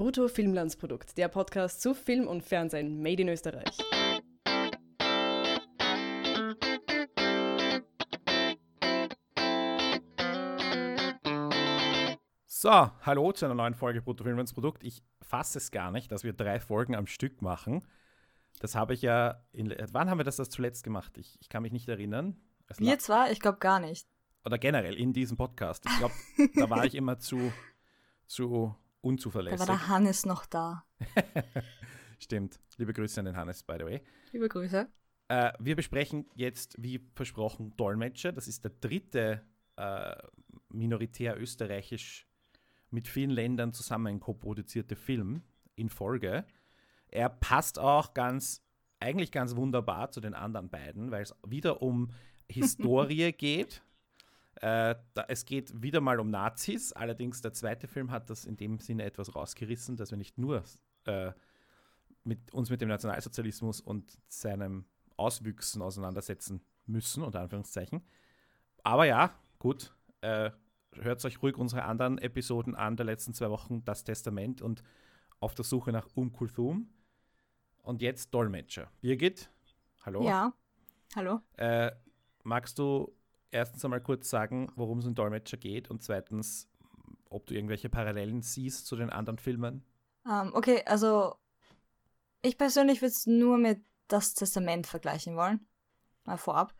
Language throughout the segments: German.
Brutto Filmlandsprodukt, der Podcast zu Film und Fernsehen made in Österreich. So, hallo zu einer neuen Folge Brutto Filmlandsprodukt. Ich fasse es gar nicht, dass wir drei Folgen am Stück machen. Das habe ich ja. In, wann haben wir das, das zuletzt gemacht? Ich, ich kann mich nicht erinnern. Es wir zwar, ich glaube gar nicht. Oder generell in diesem Podcast. Ich glaube, da war ich immer zu, zu unzuverlässig. Da war der Hannes noch da. Stimmt. Liebe Grüße an den Hannes, by the way. Liebe Grüße. Äh, wir besprechen jetzt, wie versprochen, Dolmetscher. Das ist der dritte äh, minoritär österreichisch mit vielen Ländern zusammen co-produzierte Film in Folge. Er passt auch ganz, eigentlich ganz wunderbar zu den anderen beiden, weil es wieder um Historie geht. Äh, da, es geht wieder mal um Nazis, allerdings der zweite Film hat das in dem Sinne etwas rausgerissen, dass wir nicht nur äh, mit, uns mit dem Nationalsozialismus und seinen Auswüchsen auseinandersetzen müssen, unter Anführungszeichen. Aber ja, gut, äh, hört euch ruhig unsere anderen Episoden an der letzten zwei Wochen, Das Testament und Auf der Suche nach Um Kulthum. Und jetzt Dolmetscher. Birgit, hallo. Ja, hallo. Äh, magst du erstens einmal kurz sagen, worum es in Dolmetscher geht und zweitens, ob du irgendwelche Parallelen siehst zu den anderen Filmen? Um, ähm, okay, also ich persönlich würde es nur mit Das Testament vergleichen wollen. Mal vorab.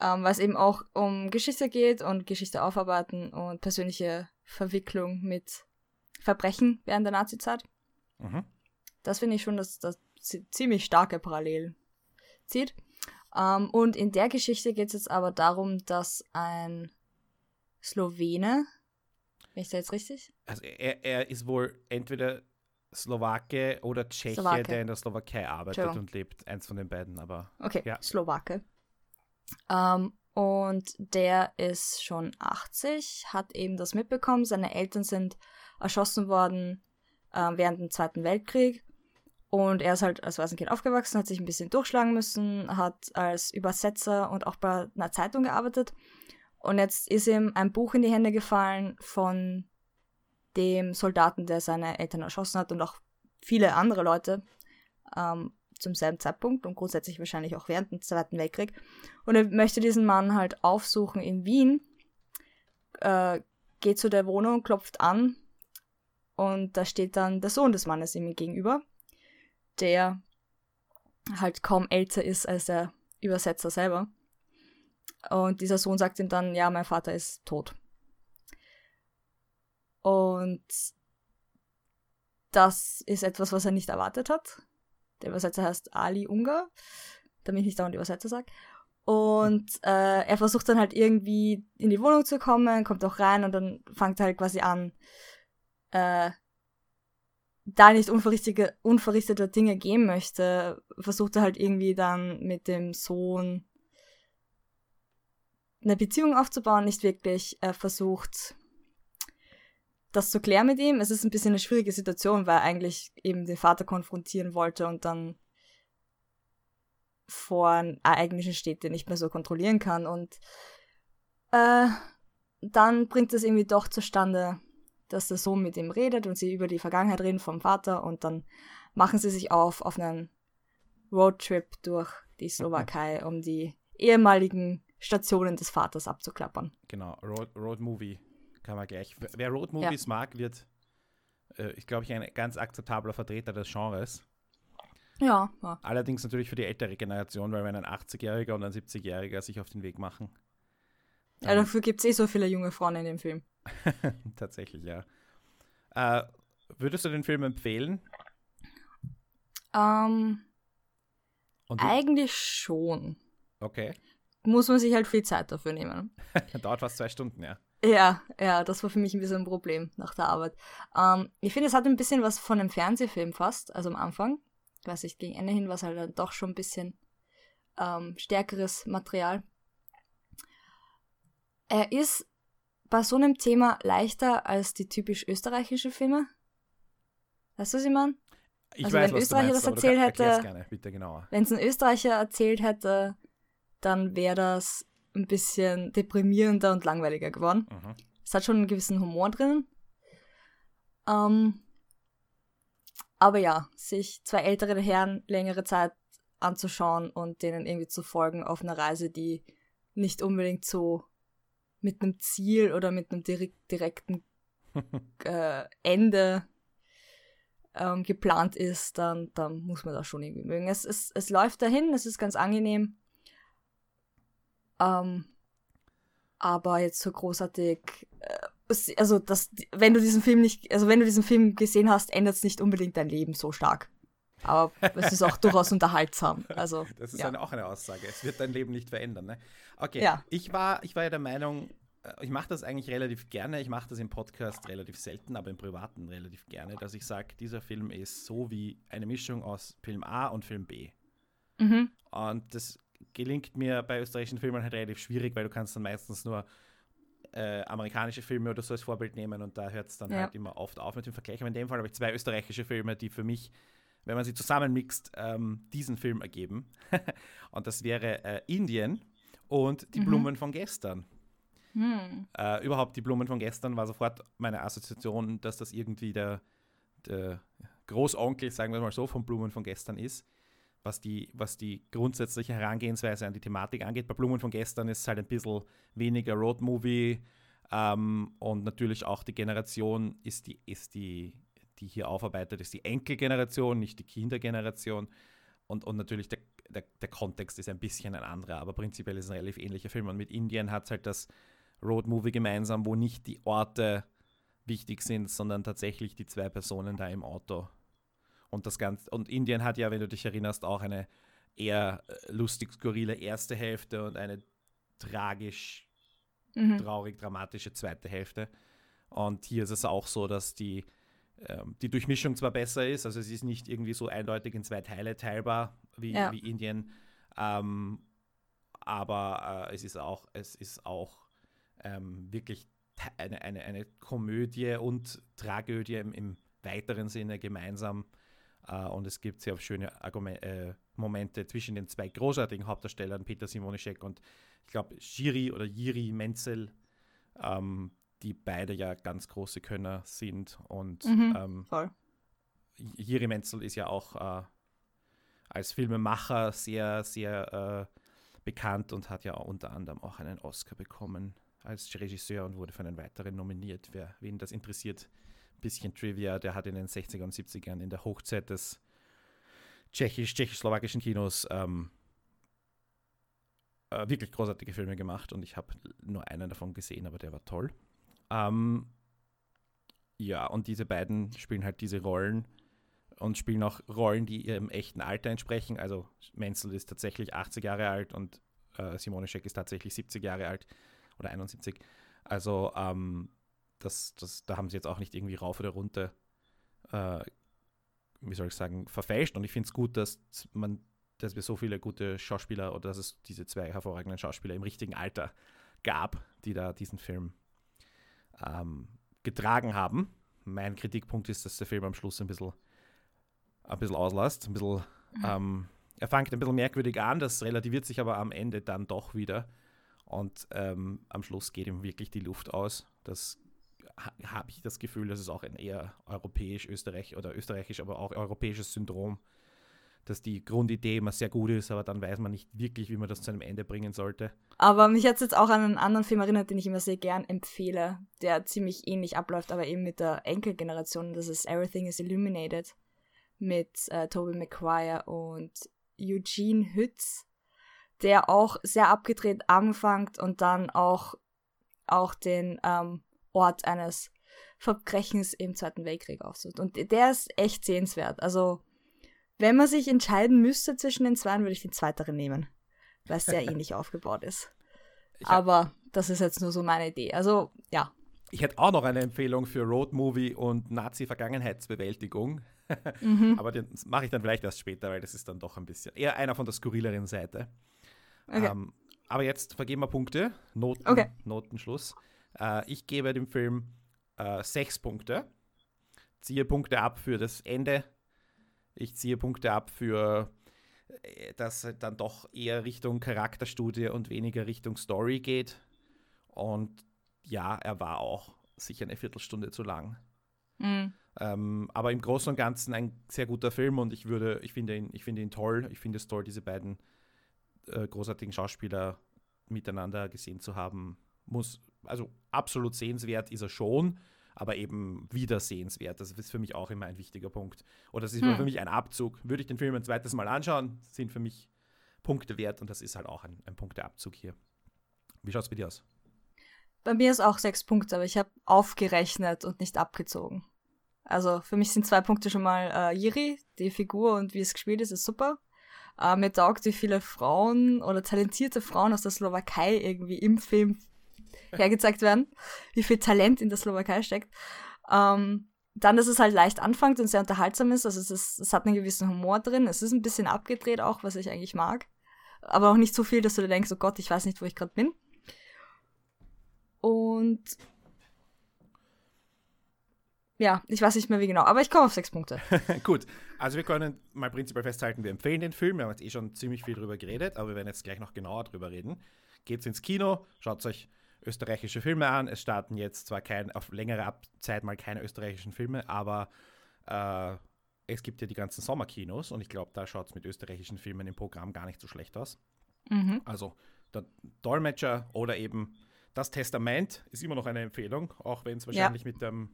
Um, ähm, weil es eben auch um Geschichte geht und Geschichte aufarbeiten und persönliche Verwicklung mit Verbrechen während der Nazizeit. Mhm. Das finde ich schon, dass das ziemlich starke Parallelen zieht. Um, ähm, und in der Geschichte geht es jetzt aber darum, dass ein Slowene, bin ich da jetzt richtig? Also er, er ist wohl entweder Slowake oder Tscheche, Slowake. der in der Slowakei arbeitet und lebt. Eins von den beiden, aber. Okay, ja. Slowake. Um, ähm, und der ist schon 80, hat eben das mitbekommen. Seine Eltern sind erschossen worden äh, während dem Zweiten Weltkrieg und er ist halt als Waisenkind aufgewachsen, hat sich ein bisschen durchschlagen müssen, hat als Übersetzer und auch bei einer Zeitung gearbeitet. Und jetzt ist ihm ein Buch in die Hände gefallen von dem Soldaten, der seine Eltern erschossen hat und auch viele andere Leute ähm, zum selben Zeitpunkt und grundsätzlich wahrscheinlich auch während dem Zweiten Weltkrieg. Und er möchte diesen Mann halt aufsuchen in Wien, äh, geht zu der Wohnung, klopft an und da steht dann der Sohn des Mannes ihm gegenüber der halt kaum älter ist als der Übersetzer selber. Und dieser Sohn sagt ihm dann, ja, mein Vater ist tot. Und das ist etwas, was er nicht erwartet hat. Der Übersetzer heißt Ali Ungar, damit ich nicht dauernd Übersetzer sage. Und äh, er versucht dann halt irgendwie in die Wohnung zu kommen, kommt auch rein und dann fängt er halt quasi an, äh, da nicht unverrichtete, unverrichtete Dinge gehen möchte, versucht er halt irgendwie dann mit dem Sohn eine Beziehung aufzubauen, nicht wirklich. Er versucht, das zu klären mit ihm. Es ist ein bisschen eine schwierige Situation, weil er eigentlich eben den Vater konfrontieren wollte und dann vor Ereignissen steht, den nicht mehr so kontrollieren kann. Und äh, dann bringt es irgendwie doch zustande, dass der Sohn mit ihm redet und sie über die Vergangenheit reden vom Vater und dann machen sie sich auf auf einen Roadtrip durch die Slowakei, um die ehemaligen Stationen des Vaters abzuklappern. Genau, Road, Road Movie kann man gleich. Wer Road Movies ja. mag, wird, äh, ich glaube, ich ein ganz akzeptabler Vertreter des Genres. Ja, ja. Allerdings natürlich für die ältere Generation, weil wenn ein 80-Jähriger und ein 70-Jähriger sich auf den Weg machen. Ja, dafür gibt es eh so viele junge Frauen in dem Film. Tatsächlich, ja. Äh, würdest du den Film empfehlen? Ähm, eigentlich schon. Okay. Muss man sich halt viel Zeit dafür nehmen. Dauert fast zwei Stunden, ja. Ja, ja, das war für mich ein bisschen ein Problem nach der Arbeit. Ähm, ich finde, es hat ein bisschen was von einem Fernsehfilm fast, also am Anfang. Ich weiß nicht, gegen Ende hin war es halt dann doch schon ein bisschen ähm, stärkeres Material. Er ist bei so einem Thema leichter als die typisch österreichischen Filme? Weißt du, was ich meine? Ich also weiß, wenn Österreicher meinst, das erzählt hätte, wenn es ein Österreicher erzählt hätte, dann wäre das ein bisschen deprimierender und langweiliger geworden. Mhm. Es hat schon einen gewissen Humor drin. Ähm, aber ja, sich zwei ältere Herren längere Zeit anzuschauen und denen irgendwie zu folgen auf einer Reise, die nicht unbedingt so mit einem Ziel oder mit einem direkt, direkten äh, Ende ähm, geplant ist, dann, dann muss man das schon irgendwie mögen. Es, es, es läuft dahin, es ist ganz angenehm. Ähm, aber jetzt so großartig. Äh, also, das, wenn du diesen Film nicht, also wenn du diesen Film gesehen hast, ändert es nicht unbedingt dein Leben so stark. Aber es ist auch durchaus unterhaltsam. Also, das ist ja. eine, auch eine Aussage. Es wird dein Leben nicht verändern. Ne? Okay, Ja. ich, war, ich war ja der Meinung, äh, ich mache das eigentlich relativ gerne. Ich mache das im Podcast relativ selten, aber im Privaten relativ gerne, dass ich sage, dieser Film ist so wie eine Mischung aus Film A und Film B. Mhm. Und das gelingt mir bei österreichischen Filmen halt relativ schwierig, weil du kannst dann meistens nur äh, amerikanische Filme oder so als Vorbild nehmen und da hört es dann Ja. halt immer oft auf mit dem Vergleich. Aber in dem Fall habe ich zwei österreichische Filme, die für mich, wenn man sie zusammenmixt, ähm, diesen Film ergeben. und das wäre äh, Indien und die Mhm. Blumen von gestern. Hm. Äh, überhaupt die Blumen von gestern war sofort meine Assoziation, dass das irgendwie der, der Großonkel, sagen wir mal so, von Blumen von gestern ist, was die, was die grundsätzliche Herangehensweise an die Thematik angeht. Bei Blumen von gestern ist es halt ein bisschen weniger Roadmovie ähm, und natürlich auch die Generation ist die, ist die, die hier aufarbeitet, ist die Enkelgeneration, nicht die Kindergeneration. Und, und natürlich der, der, der Kontext ist ein bisschen ein anderer, aber prinzipiell ist es ein relativ ähnlicher Film. Und mit Indien hat es halt das Roadmovie gemeinsam, wo nicht die Orte wichtig sind, sondern tatsächlich die zwei Personen da im Auto. Und das Ganze, und Indien hat ja, wenn du dich erinnerst, auch eine eher äh, lustig skurrile erste Hälfte und eine tragisch, Mhm. traurig, dramatische zweite Hälfte. Und hier ist es auch so, dass die, die Durchmischung zwar besser ist, also es ist nicht irgendwie so eindeutig in zwei Teile teilbar wie, Ja. wie Indien, ähm, aber äh, es ist auch, es ist auch ähm, wirklich eine, eine, eine Komödie und Tragödie im, im weiteren Sinne gemeinsam. Äh, und es gibt sehr schöne Argumen äh, Momente zwischen den zwei großartigen Hauptdarstellern, Peter Simonischek und ich glaube Jiri oder Jiri Menzel, ähm, die beide ja ganz große Könner sind. Und Mhm. ähm, Voll. Jiri Menzel ist ja auch äh, als Filmemacher sehr, sehr äh, bekannt und hat ja unter anderem auch einen Oscar bekommen als Regisseur und wurde für einen weiteren nominiert. Wer, wen das interessiert, ein bisschen Trivia, der hat in den 60er und 70ern in der Hochzeit des tschechisch, tschechoslowakischen Kinos ähm, äh, wirklich großartige Filme gemacht und ich habe nur einen davon gesehen, aber der war toll. Ähm, ja, und diese beiden spielen halt diese Rollen und spielen auch Rollen, die ihrem echten Alter entsprechen. Also Menzel ist tatsächlich 80 Jahre alt und äh, Simone Scheck ist tatsächlich 70 Jahre alt oder 71. Also ähm, das, das, da haben sie jetzt auch nicht irgendwie rauf oder runter, äh, wie soll ich sagen, verfälscht. Und ich finde es gut, dass man, dass wir so viele gute Schauspieler oder dass es diese zwei hervorragenden Schauspieler im richtigen Alter gab, die da diesen Film ähm, getragen haben. Mein Kritikpunkt ist, dass der Film am Schluss ein bisschen, ein bisschen auslässt. Ein bisschen, ähm, er fängt ein bisschen merkwürdig an, das relativiert sich aber am Ende dann doch wieder. Und ähm, am Schluss geht ihm wirklich die Luft aus. Das ha habe ich das Gefühl, das ist auch ein eher europäisch-österreich oder österreichisch, aber auch europäisches Syndrom, dass die Grundidee immer sehr gut ist, aber dann weiß man nicht wirklich, wie man das zu einem Ende bringen sollte. Aber mich hat es jetzt auch an einen anderen Film erinnert, den ich immer sehr gern empfehle, der ziemlich ähnlich abläuft, aber eben mit der Enkelgeneration. Das ist Everything is Illuminated mit äh, Tobey Maguire und Eugene Hütz, der auch sehr abgedreht anfängt und dann auch, auch den ähm, Ort eines Verbrechens im Zweiten Weltkrieg aufsucht. Und der ist echt sehenswert. Also, wenn man sich entscheiden müsste zwischen den zwei, würde ich den zweiteren nehmen, weil es sehr ähnlich aufgebaut ist. Ich Aber das ist jetzt nur so meine Idee. Also, ja. Ich hätte auch noch eine Empfehlung für Roadmovie und Nazi-Vergangenheitsbewältigung. Mhm. Aber den mache ich dann vielleicht erst später, weil das ist dann doch ein bisschen eher einer von der skurrileren Seite. Okay. Ähm, aber jetzt vergeben wir Punkte. Noten, Okay. Notenschluss. Äh, ich gebe dem Film äh, sechs Punkte. Ziehe Punkte ab für das Ende. Ich ziehe Punkte ab für äh, dass es dann doch eher Richtung Charakterstudie und weniger Richtung Story geht. Und ja, er war auch sicher eine Viertelstunde zu lang. Mhm. Ähm, aber im Großen und Ganzen ein sehr guter Film und ich würde, ich finde ihn, ich finde ihn toll. Ich finde es toll, diese beiden äh, großartigen Schauspieler miteinander gesehen zu haben. Muss, also absolut sehenswert ist er schon, aber eben wieder sehenswert. Das ist für mich auch immer ein wichtiger Punkt. Oder das ist hm. für mich ein Abzug. Würde ich den Film ein zweites Mal anschauen, sind für mich Punkte wert und das ist halt auch ein, ein Punkteabzug hier. Wie schaut es bei dir aus? Bei mir ist auch sechs Punkte, aber ich habe aufgerechnet und nicht abgezogen. Also für mich sind zwei Punkte schon mal äh, Jiri, die Figur und wie es gespielt ist, ist super. Äh, mir taugt, wie viele Frauen oder talentierte Frauen aus der Slowakei irgendwie im Film hergezeigt werden, wie viel Talent in der Slowakei steckt. Ähm, dann, dass es halt leicht anfängt und sehr unterhaltsam ist. Also es, ist, es hat einen gewissen Humor drin. Es ist ein bisschen abgedreht auch, was ich eigentlich mag. Aber auch nicht so viel, dass du dir denkst, oh Gott, ich weiß nicht, wo ich gerade bin. Und ja, ich weiß nicht mehr wie genau, aber ich komme auf sechs Punkte. Gut, also wir können mal prinzipiell festhalten, wir empfehlen den Film. Wir haben jetzt eh schon ziemlich viel drüber geredet, aber wir werden jetzt gleich noch genauer drüber reden. Geht's ins Kino, schaut euch österreichische Filme an. Es starten jetzt zwar kein, auf längere Zeit mal keine österreichischen Filme, aber äh, es gibt ja die ganzen Sommerkinos und ich glaube, da schaut es mit österreichischen Filmen im Programm gar nicht so schlecht aus. Mhm. Also der Dolmetscher oder eben das Testament ist immer noch eine Empfehlung, auch wenn es wahrscheinlich ja. mit, dem,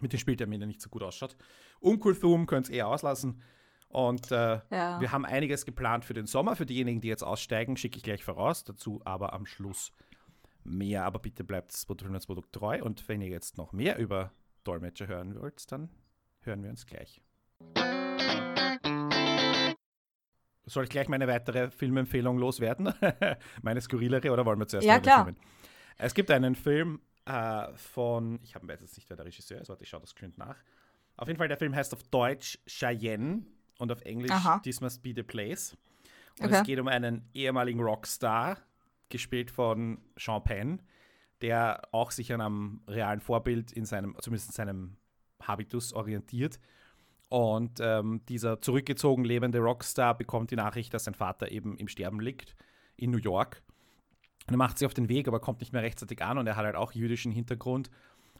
mit den Spielterminen nicht so gut ausschaut. Unkulthum könnt ihr eher auslassen. Und äh, ja. wir haben einiges geplant für den Sommer. Für diejenigen, die jetzt aussteigen, schicke ich gleich voraus. Dazu aber am Schluss mehr. Aber bitte bleibt das Produkt treu. Und wenn ihr jetzt noch mehr über Dolmetscher hören wollt, dann hören wir uns gleich. Soll ich gleich meine weitere Filmempfehlung loswerden? meine skurrilere oder wollen wir zuerst Ja, klar. Filmen? Es gibt einen Film äh, von, ich habe jetzt nicht, wer der Regisseur ist, warte, ich schaue das geschwind nach. Auf jeden Fall, der Film heißt auf Deutsch Cheyenne und auf Englisch Aha. This Must Be the Place. Und okay. es geht um einen ehemaligen Rockstar, gespielt von Sean Penn, der auch sich an einem realen Vorbild in seinem, zumindest in seinem Habitus orientiert. Und ähm, dieser zurückgezogen lebende Rockstar bekommt die Nachricht, dass sein Vater eben im Sterben liegt in New York und er macht sich auf den Weg, aber kommt nicht mehr rechtzeitig an und er hat halt auch jüdischen Hintergrund.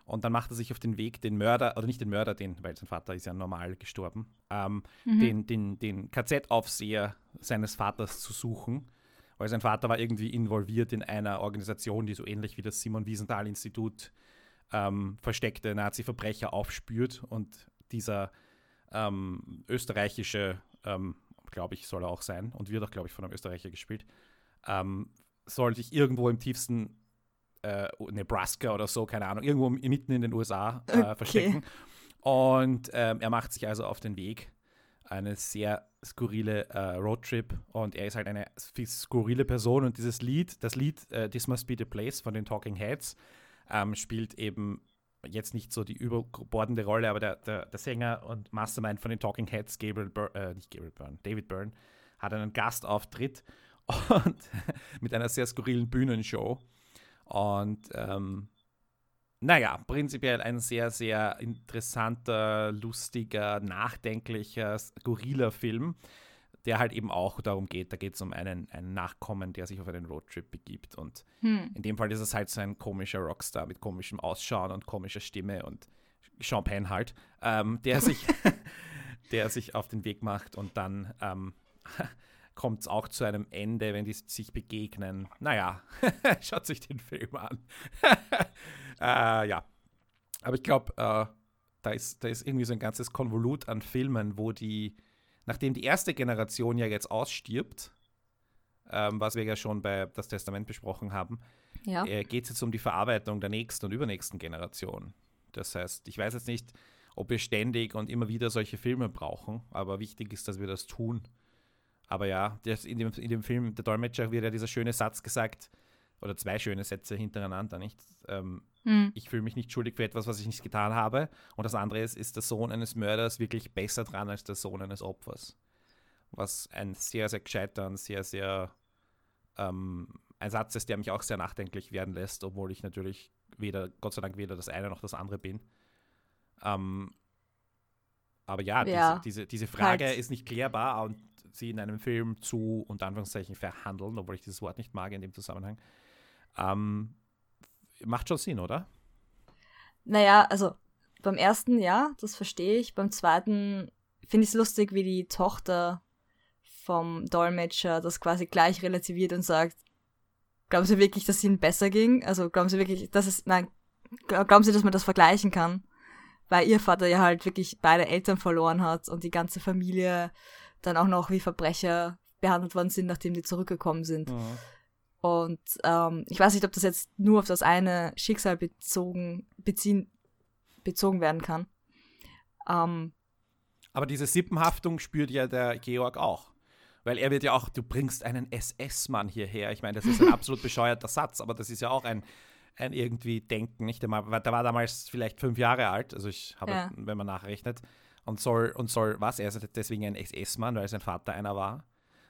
Und dann macht er sich auf den Weg, den Mörder, oder nicht den Mörder, den, weil sein Vater ist ja normal gestorben, ähm, mhm. den, den, den KZ-Aufseher seines Vaters zu suchen. Weil sein Vater war irgendwie involviert in einer Organisation, die so ähnlich wie das Simon Wiesenthal-Institut ähm, versteckte Nazi-Verbrecher aufspürt. Und dieser ähm, österreichische, ähm, glaube ich, soll er auch sein und wird auch, glaube ich, von einem Österreicher gespielt, ähm, soll sich irgendwo im tiefsten äh, Nebraska oder so, keine Ahnung, irgendwo mitten in den USA äh, okay. verstecken. Und ähm, er macht sich also auf den Weg. Eine sehr skurrile äh, Roadtrip und er ist halt eine skurrile Person und dieses Lied, das Lied uh, This Must Be the Place von den Talking Heads, ähm, spielt eben jetzt nicht so die überbordende Rolle, aber der, der, der Sänger und Mastermind von den Talking Heads, Gabriel Byrne, äh, nicht Gabriel Byrne, David Byrne, hat einen Gastauftritt und mit einer sehr skurrilen Bühnenshow. Und ähm, naja, prinzipiell ein sehr, sehr interessanter, lustiger, nachdenklicher, skurriler Film, der halt eben auch darum geht, da geht es um einen, einen Nachkommen, der sich auf einen Roadtrip begibt. Und hm. in dem Fall ist es halt so ein komischer Rockstar mit komischem Ausschauen und komischer Stimme und Champagne halt, ähm, der, sich, der sich auf den Weg macht und dann ähm, kommt es auch zu einem Ende, wenn die sich begegnen. Naja, schaut sich den Film an. Äh, ja, aber ich glaube, äh, da, ist, da ist irgendwie so ein ganzes Konvolut an Filmen, wo die, nachdem die erste Generation ja jetzt ausstirbt, ähm, was wir ja schon bei das Testament besprochen haben, ja. äh, geht es jetzt um die Verarbeitung der nächsten und übernächsten Generation. Das heißt, ich weiß jetzt nicht, ob wir ständig und immer wieder solche Filme brauchen, aber wichtig ist, dass wir das tun aber ja, in dem, in dem Film, der Dolmetscher, wird ja dieser schöne Satz gesagt, oder zwei schöne Sätze hintereinander, nicht? Ähm, hm. Ich fühle mich nicht schuldig für etwas, was ich nicht getan habe. Und das andere ist, ist der Sohn eines Mörders wirklich besser dran als der Sohn eines Opfers. Was ein sehr, sehr gescheiter und sehr, sehr ähm, ein Satz ist, der mich auch sehr nachdenklich werden lässt, obwohl ich natürlich weder, Gott sei Dank, weder das eine noch das andere bin. Ähm, aber ja, ja, diese, diese, diese Frage halt. ist nicht klärbar und sie in einem Film zu, unter Anführungszeichen, verhandeln, obwohl ich dieses Wort nicht mag in dem Zusammenhang. Ähm, macht schon Sinn, oder? Naja, also beim ersten, ja, das verstehe ich. Beim zweiten finde ich es lustig, wie die Tochter vom Dolmetscher das quasi gleich relativiert und sagt, glauben Sie wirklich, dass es Ihnen besser ging? Also glauben Sie wirklich, dass es, nein, glauben Sie, dass man das vergleichen kann? Weil ihr Vater ja halt wirklich beide Eltern verloren hat und die ganze Familie dann auch noch wie Verbrecher behandelt worden sind, nachdem die zurückgekommen sind. Mhm. Und ähm, ich weiß nicht, ob das jetzt nur auf das eine Schicksal bezogen, beziehen, bezogen werden kann. Ähm, Aber diese Sippenhaftung spürt ja der Georg auch. Weil er wird ja auch, du bringst einen SS-Mann hierher. Ich meine, das ist ein absolut bescheuerter Satz, aber das ist ja auch ein, ein irgendwie Denken, nicht? Der war, der war damals vielleicht fünf Jahre alt, also ich habe, Ja. wenn man nachrechnet, und soll, und soll, was? Er ist deswegen ein SS-Mann, weil sein Vater einer war.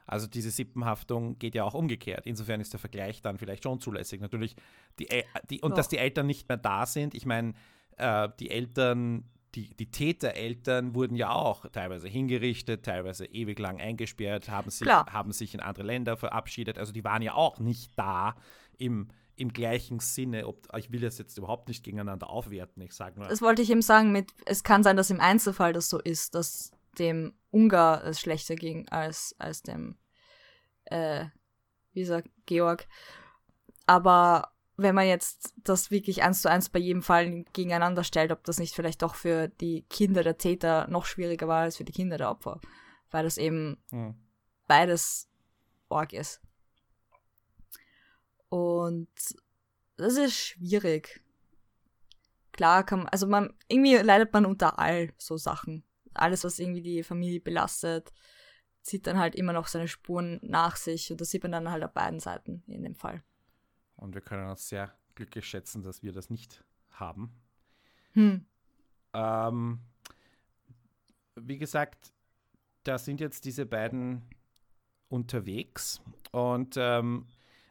Also diese Sippenhaftung geht ja auch umgekehrt. Insofern ist der Vergleich dann vielleicht schon zulässig. Natürlich, die, El- die, und Ja. dass die Eltern nicht mehr da sind. Ich meine, äh, die Eltern, die, die Tätereltern wurden ja auch teilweise hingerichtet, teilweise ewig lang eingesperrt, haben sich, Klar. haben sich in andere Länder verabschiedet. Also die waren ja auch nicht da im, im gleichen Sinne. Ob, ich will das jetzt überhaupt nicht gegeneinander aufwerten. Ich sage nur, das wollte ich eben sagen mit, es kann sein, dass im Einzelfall das so ist, dass dem Ungar es schlechter ging als, als dem, äh, wie sagt Georg. Aber wenn man jetzt das wirklich eins zu eins bei jedem Fall gegeneinander stellt, ob das nicht vielleicht doch für die Kinder der Täter noch schwieriger war als für die Kinder der Opfer. Weil das eben hm, beides arg ist. Und das ist schwierig. Klar kann man, also man, irgendwie leidet man unter all so Sachen. Alles, was irgendwie die Familie belastet, zieht dann halt immer noch seine Spuren nach sich und das sieht man dann halt auf beiden Seiten in dem Fall. und wir können uns sehr glücklich schätzen, dass wir das nicht haben. Hm. Ähm, wie gesagt, da sind jetzt diese beiden unterwegs. Und ähm,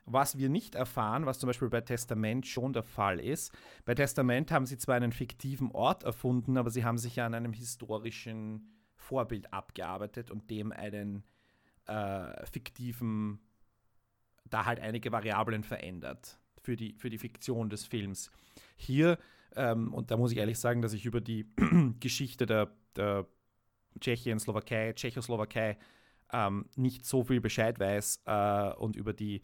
was wir nicht erfahren, was zum Beispiel bei Testament schon der Fall ist, bei Testament haben sie zwar einen fiktiven Ort erfunden, aber sie haben sich ja an einem historischen Vorbild abgearbeitet und dem einen äh, fiktiven, da halt einige Variablen verändert für die, für die Fiktion des Films. Hier, ähm, und da muss ich ehrlich sagen, dass ich über die Geschichte der, der Tschechien, Slowakei, Tschechoslowakei ähm, nicht so viel Bescheid weiß äh, und über die,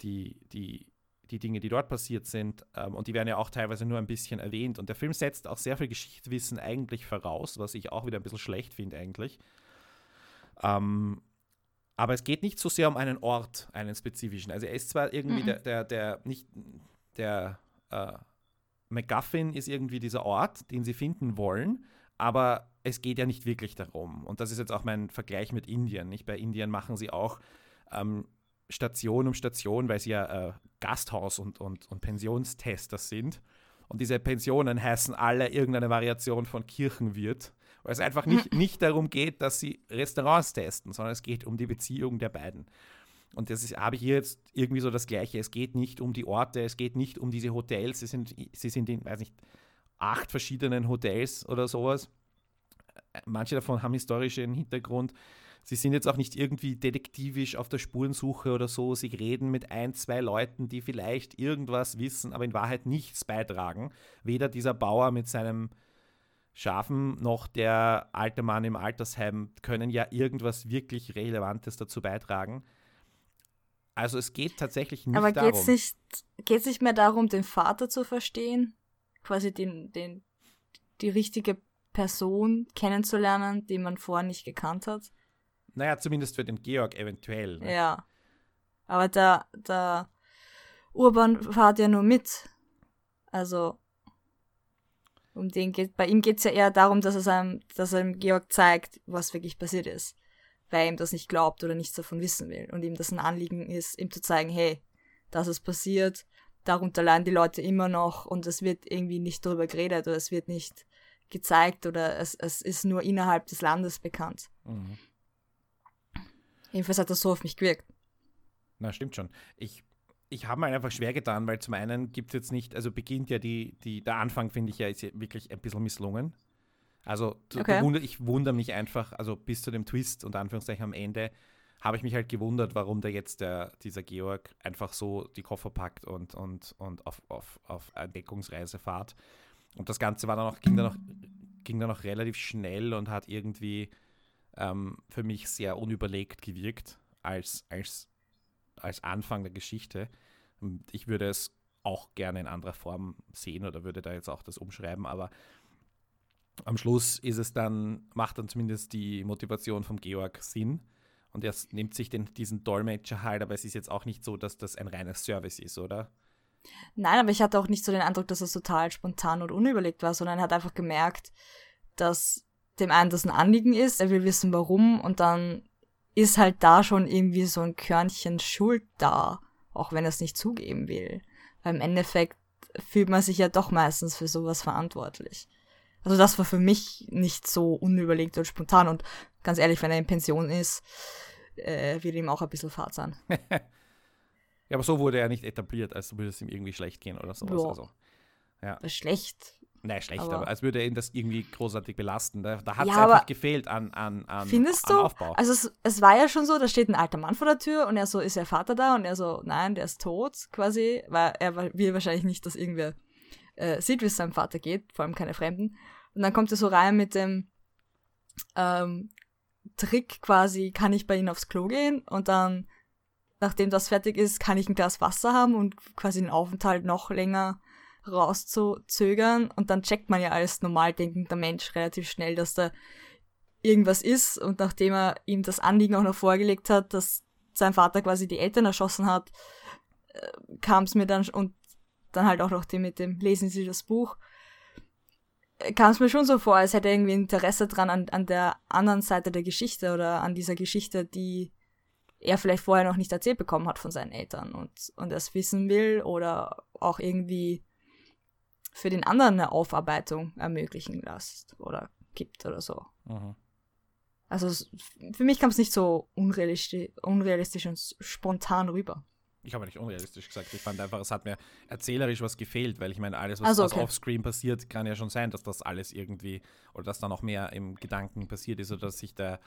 die, die, die Dinge, die dort passiert sind. Ähm, und die werden ja auch teilweise nur ein bisschen erwähnt. Und der Film setzt auch sehr viel Geschichtswissen eigentlich voraus, was ich auch wieder ein bisschen schlecht finde eigentlich. Ähm, aber es geht nicht so sehr um einen Ort, einen spezifischen. Also er ist zwar irgendwie Mhm. der, der, der, nicht der äh, MacGuffin ist irgendwie dieser Ort, den sie finden wollen, aber es geht ja nicht wirklich darum. Und das ist jetzt auch mein Vergleich mit Indien. Nicht? Bei Indien machen sie auch ähm, Station um Station, weil sie ja äh, Gasthaus- und, und, und Pensionstester sind. Und diese Pensionen heißen alle irgendeine Variation von Kirchenwirt. Weil es einfach nicht, nicht darum geht, dass sie Restaurants testen, sondern es geht um die Beziehung der beiden. Und das ist- habe ich hier jetzt irgendwie so das Gleiche. Es geht nicht um die Orte, es geht nicht um diese Hotels. Sie sind, sie sind in, weiß nicht, acht verschiedenen Hotels oder sowas. Äh, Manche davon haben historischen Hintergrund. Sie sind jetzt auch nicht irgendwie detektivisch auf der Spurensuche oder so. Sie reden mit ein, zwei Leuten, die vielleicht irgendwas wissen, aber in Wahrheit nichts beitragen. Weder dieser Bauer mit seinem Schafen noch der alte Mann im Altersheim können ja irgendwas wirklich Relevantes dazu beitragen. Also es geht tatsächlich nicht Aber darum. geht's nicht, geht's nicht mehr darum, den Vater zu verstehen? Quasi den, den, die richtige Person kennenzulernen, die man vorher nicht gekannt hat? Naja, zumindest für den Georg eventuell. Ne? Ja. Aber der, der Urban fährt ja nur mit. Also, um den geht, bei ihm geht's ja eher darum, dass er seinem, dass er dem Georg zeigt, was wirklich passiert ist. Weil er ihm das nicht glaubt oder nichts davon wissen will. Und ihm das ein Anliegen ist, ihm zu zeigen, hey, das ist passiert, darunter leiden die Leute immer noch und es wird irgendwie nicht darüber geredet oder es wird nicht gezeigt oder es, es ist nur innerhalb des Landes bekannt. Mhm. Jedenfalls hat das so auf mich gewirkt. Na, stimmt schon. Ich, ich habe mir einfach schwer getan, weil zum einen gibt es jetzt nicht, also beginnt ja die, die der Anfang, finde ich ja, ist ja wirklich ein bisschen misslungen. Also Okay. du wunder, ich wundere mich einfach, also bis zu dem Twist und Anführungszeichen am Ende, habe ich mich halt gewundert, warum da jetzt der, dieser Georg einfach so die Koffer packt und, und, und auf, auf, auf Entdeckungsreise fahrt. Und das Ganze war dann auch, ging, dann auch, ging dann auch relativ schnell und hat irgendwie ähm, für mich sehr unüberlegt gewirkt als, als, als Anfang der Geschichte. Und ich würde es auch gerne in anderer Form sehen oder würde da jetzt auch das umschreiben, aber am Schluss ist es dann, macht dann zumindest die Motivation vom Georg Sinn. Und er nimmt sich den, diesen Dolmetscher halt, aber es ist jetzt auch nicht so, dass das ein reiner Service ist, oder? Nein, aber ich hatte auch nicht so den Eindruck, dass es total spontan und unüberlegt war, sondern er hat einfach gemerkt, dass dem einen das ein Anliegen ist, er will wissen warum und dann ist halt da schon irgendwie so ein Körnchen Schuld da, auch wenn er es nicht zugeben will. Weil im Endeffekt fühlt man sich ja doch meistens für sowas verantwortlich. Also das war für mich nicht so unüberlegt und spontan und ganz ehrlich, wenn er in Pension ist, äh, wird ihm auch ein bisschen Fahrt sein. ja, aber so wurde er nicht etabliert, als würde es ihm irgendwie schlecht gehen oder sowas. Ja. Also, ja. Schlecht. Nein, schlecht, Aber- aber, als würde ihn das irgendwie großartig belasten. Da, da hat es Ja, einfach gefehlt an, an, an, Findest an du? Aufbau. Also es, es war ja schon so, da steht ein alter Mann vor der Tür und er so, ist ihr Vater da? Und er so, nein, der ist tot, quasi, weil er will wahrscheinlich nicht, dass irgendwer äh, sieht, wie es seinem Vater geht, vor allem keine Fremden. Und dann kommt er so rein mit dem ähm, Trick quasi, kann ich bei ihnen aufs Klo gehen und dann, nachdem das fertig ist, kann ich ein Glas Wasser haben und quasi den Aufenthalt noch länger rauszuzögern. Und dann checkt man ja als normal denkender Mensch relativ schnell, dass da irgendwas ist. Und nachdem er ihm das Anliegen auch noch vorgelegt hat, dass sein Vater quasi die Eltern erschossen hat, kam es mir dann und dann halt auch noch dem mit dem Lesen Sie das Buch, kam es mir schon so vor, als hätte er irgendwie Interesse dran an, an der anderen Seite der Geschichte oder an dieser Geschichte, die er vielleicht vorher noch nicht erzählt bekommen hat von seinen Eltern. Und, und es wissen will oder auch irgendwie für den anderen eine Aufarbeitung ermöglichen lässt oder gibt oder so. Mhm. Also für mich kam es nicht so unrealistisch, unrealistisch und spontan rüber. Ich habe nicht unrealistisch gesagt. Ich fand einfach, es hat mir erzählerisch was gefehlt, weil ich meine, alles, was, Also, was okay. offscreen passiert, kann ja schon sein, dass das alles irgendwie oder dass da noch mehr im Gedanken passiert ist oder dass sich der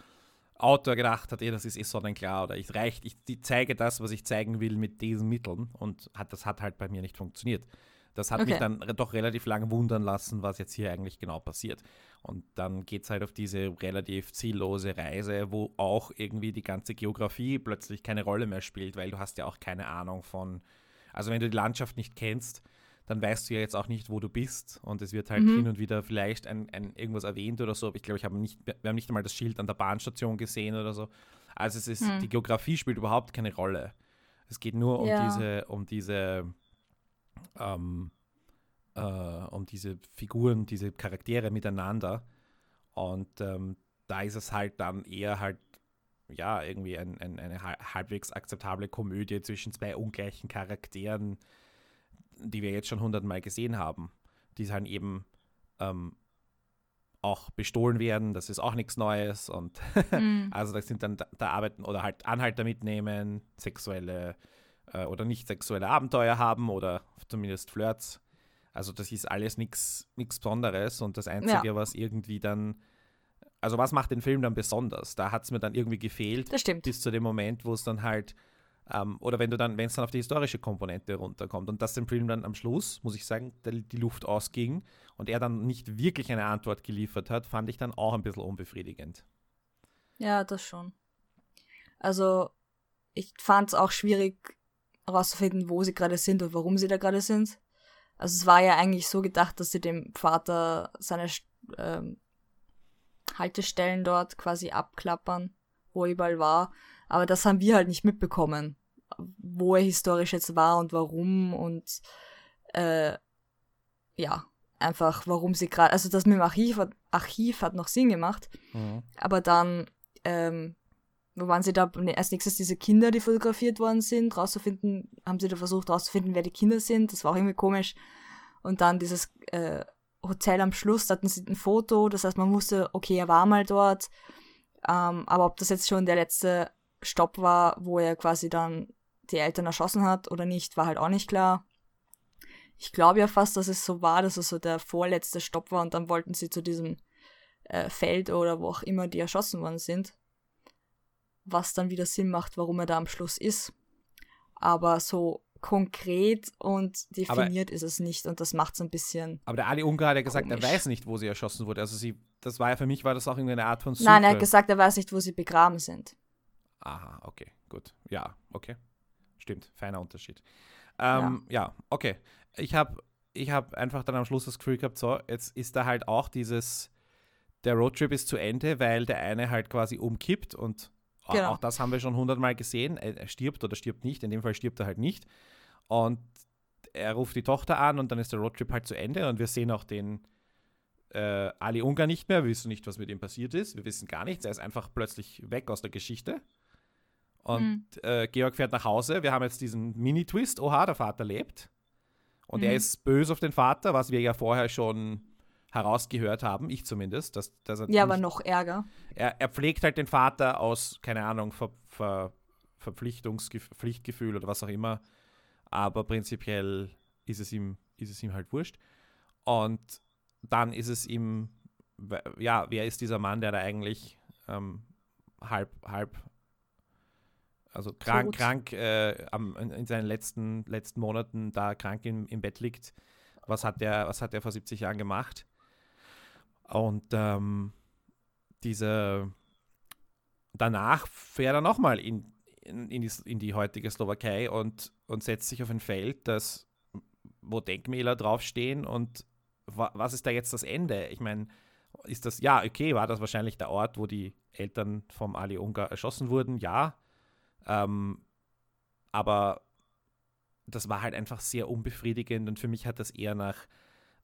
Autor gedacht hat, eh, das ist eh sonnenklar oder ich reicht, ich die zeige das, was ich zeigen will mit diesen Mitteln und hat, das hat halt bei mir nicht funktioniert. Das hat mich Okay. dann re- doch relativ lange wundern lassen, was jetzt hier eigentlich genau passiert. Und dann geht es halt auf diese relativ ziellose Reise, wo auch irgendwie die ganze Geografie plötzlich keine Rolle mehr spielt, weil du hast ja auch keine Ahnung von, also wenn du die Landschaft nicht kennst, dann weißt du ja jetzt auch nicht, wo du bist. Und es wird halt Mhm. hin und wieder vielleicht ein, ein irgendwas erwähnt oder so. Aber ich glaube, ich habe nicht, wir haben nicht einmal das Schild an der Bahnstation gesehen oder so. Also es ist, Hm. die Geografie spielt überhaupt keine Rolle. Es geht nur um Ja. diese, um diese, ähm, äh, um diese Figuren, diese Charaktere miteinander. Und ähm, da ist es halt dann eher halt, ja, irgendwie ein, ein, eine hal- halbwegs akzeptable Komödie zwischen zwei ungleichen Charakteren, die wir jetzt schon hundertmal gesehen haben, die halt eben ähm, auch bestohlen werden, das ist auch nichts Neues und Mhm. also da sind dann da, da arbeiten oder halt Anhalter mitnehmen, sexuelle äh, oder nicht sexuelle Abenteuer haben oder zumindest Flirts. Also das ist alles nichts Besonderes und das Einzige, was irgendwie dann, also was macht den Film dann besonders? Da hat es mir dann irgendwie gefehlt, Das stimmt. bis zu dem Moment, wo es dann halt, ähm, oder wenn du dann, wenn es dann auf die historische Komponente runterkommt und dass dem Film dann am Schluss, muss ich sagen, die Luft ausging und er dann nicht wirklich eine Antwort geliefert hat, fand ich dann auch ein bisschen unbefriedigend. Ja, das schon. Also, ich fand es auch schwierig herauszufinden, wo sie gerade sind und warum sie da gerade sind. Also es war ja eigentlich so gedacht, dass sie dem Vater seine ähm, Haltestellen dort quasi abklappern, wo er überall war. Aber das haben wir halt nicht mitbekommen, wo er historisch jetzt war und warum und äh, ja, einfach warum sie gerade, also das mit dem Archiv, hat- Archiv hat noch Sinn gemacht, Mhm. aber dann, ähm, waren sie da? Ne, Als nächstes diese Kinder, die fotografiert worden sind, rauszufinden, haben sie da versucht rauszufinden, wer die Kinder sind. Das war auch irgendwie komisch. Und dann dieses äh, Hotel am Schluss, da hatten sie ein Foto, das heißt, man wusste, okay, er war mal dort. Ähm, aber ob das jetzt schon der letzte Stopp war, wo er quasi dann die Eltern erschossen hat oder nicht, war halt auch nicht klar. Ich glaube ja fast, dass es so war, dass es so der vorletzte Stopp war und dann wollten sie zu diesem äh, Feld oder wo auch immer die erschossen worden sind. Was dann wieder Sinn macht, warum er da am Schluss ist. Aber so konkret und definiert aber, ist es nicht und das macht es ein bisschen. Aber der Ali Ungar hat ja gesagt, komisch. er weiß nicht, wo sie erschossen wurde. Also sie, das war ja für mich war das auch irgendeine Art von Suche. Nein, er hat gesagt, er weiß nicht, wo sie begraben sind. Aha, okay, gut. Ja, okay. Stimmt, feiner Unterschied. Ähm, ja. ja. okay. Ich habe ich hab einfach dann am Schluss das Gefühl gehabt, so, jetzt ist da halt auch dieses, der Roadtrip ist zu Ende, weil der eine halt quasi umkippt und genau. auch das haben wir schon hundertmal gesehen. Er stirbt oder stirbt nicht, in dem Fall stirbt er halt nicht. Und er ruft die Tochter an und dann ist der Roadtrip halt zu Ende und wir sehen auch den äh, Ali Ungar nicht mehr. Wir wissen nicht, was mit ihm passiert ist. Wir wissen gar nichts. Er ist einfach plötzlich weg aus der Geschichte. Und mhm. äh, Georg fährt nach Hause. Wir haben jetzt diesen Mini-Twist. Oha, der Vater lebt. Und mhm. er ist böse auf den Vater, was wir ja vorher schon herausgehört haben, ich zumindest. Dass, dass er ja, aber noch ärger. Er, er, pflegt halt den Vater aus, keine Ahnung, Ver, Ver, Verpflichtungsgefühl oder was auch immer. Aber prinzipiell ist es ihm, ist es ihm halt wurscht. Und dann ist es ihm, ja, wer ist dieser Mann, der da eigentlich ähm, halb, halb, also krank, krank äh, am, in seinen letzten, letzten Monaten da krank im, im Bett liegt. Was hat der, was hat der vor 70 Jahren gemacht? Und ähm, diese danach fährt er nochmal in, in, in, die, in die heutige Slowakei und, und setzt sich auf ein Feld, das, wo Denkmäler draufstehen und wa, was ist da jetzt das Ende? Ich meine, ist das, ja, okay, war das wahrscheinlich der Ort, wo die Eltern vom Ali Ungar erschossen wurden? Ja. Ähm, aber das war halt einfach sehr unbefriedigend und für mich hat das eher nach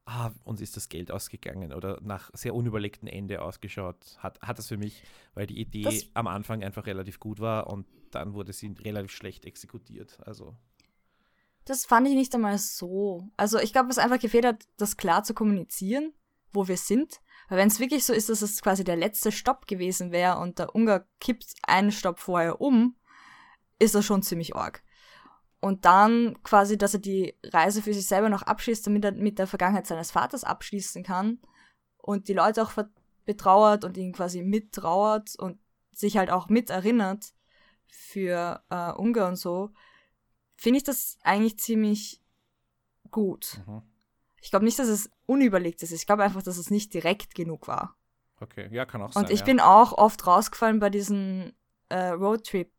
ah, uns ist das Geld ausgegangen oder nach sehr unüberlegtem Ende ausgeschaut, hat, hat das für mich, weil die Idee das am Anfang einfach relativ gut war und dann wurde sie relativ schlecht exekutiert. Also. Das fand ich nicht einmal so. Also ich glaube, es einfach gefehlt hat, das klar zu kommunizieren, wo wir sind. Weil wenn es wirklich so ist, dass es quasi der letzte Stopp gewesen wäre und der Ungar kippt einen Stopp vorher um, ist das schon ziemlich arg. Und dann quasi, dass er die Reise für sich selber noch abschließt, damit er mit der Vergangenheit seines Vaters abschließen kann und die Leute auch betrauert und ihn quasi mittrauert und sich halt auch miterinnert für äh, Ungarn und so, finde ich das eigentlich ziemlich gut. Mhm. Ich glaube nicht, dass es unüberlegt ist. Ich glaube einfach, dass es nicht direkt genug war. Okay, ja, kann auch sein. Und ich ja. bin auch oft rausgefallen bei diesen äh, Roadtrip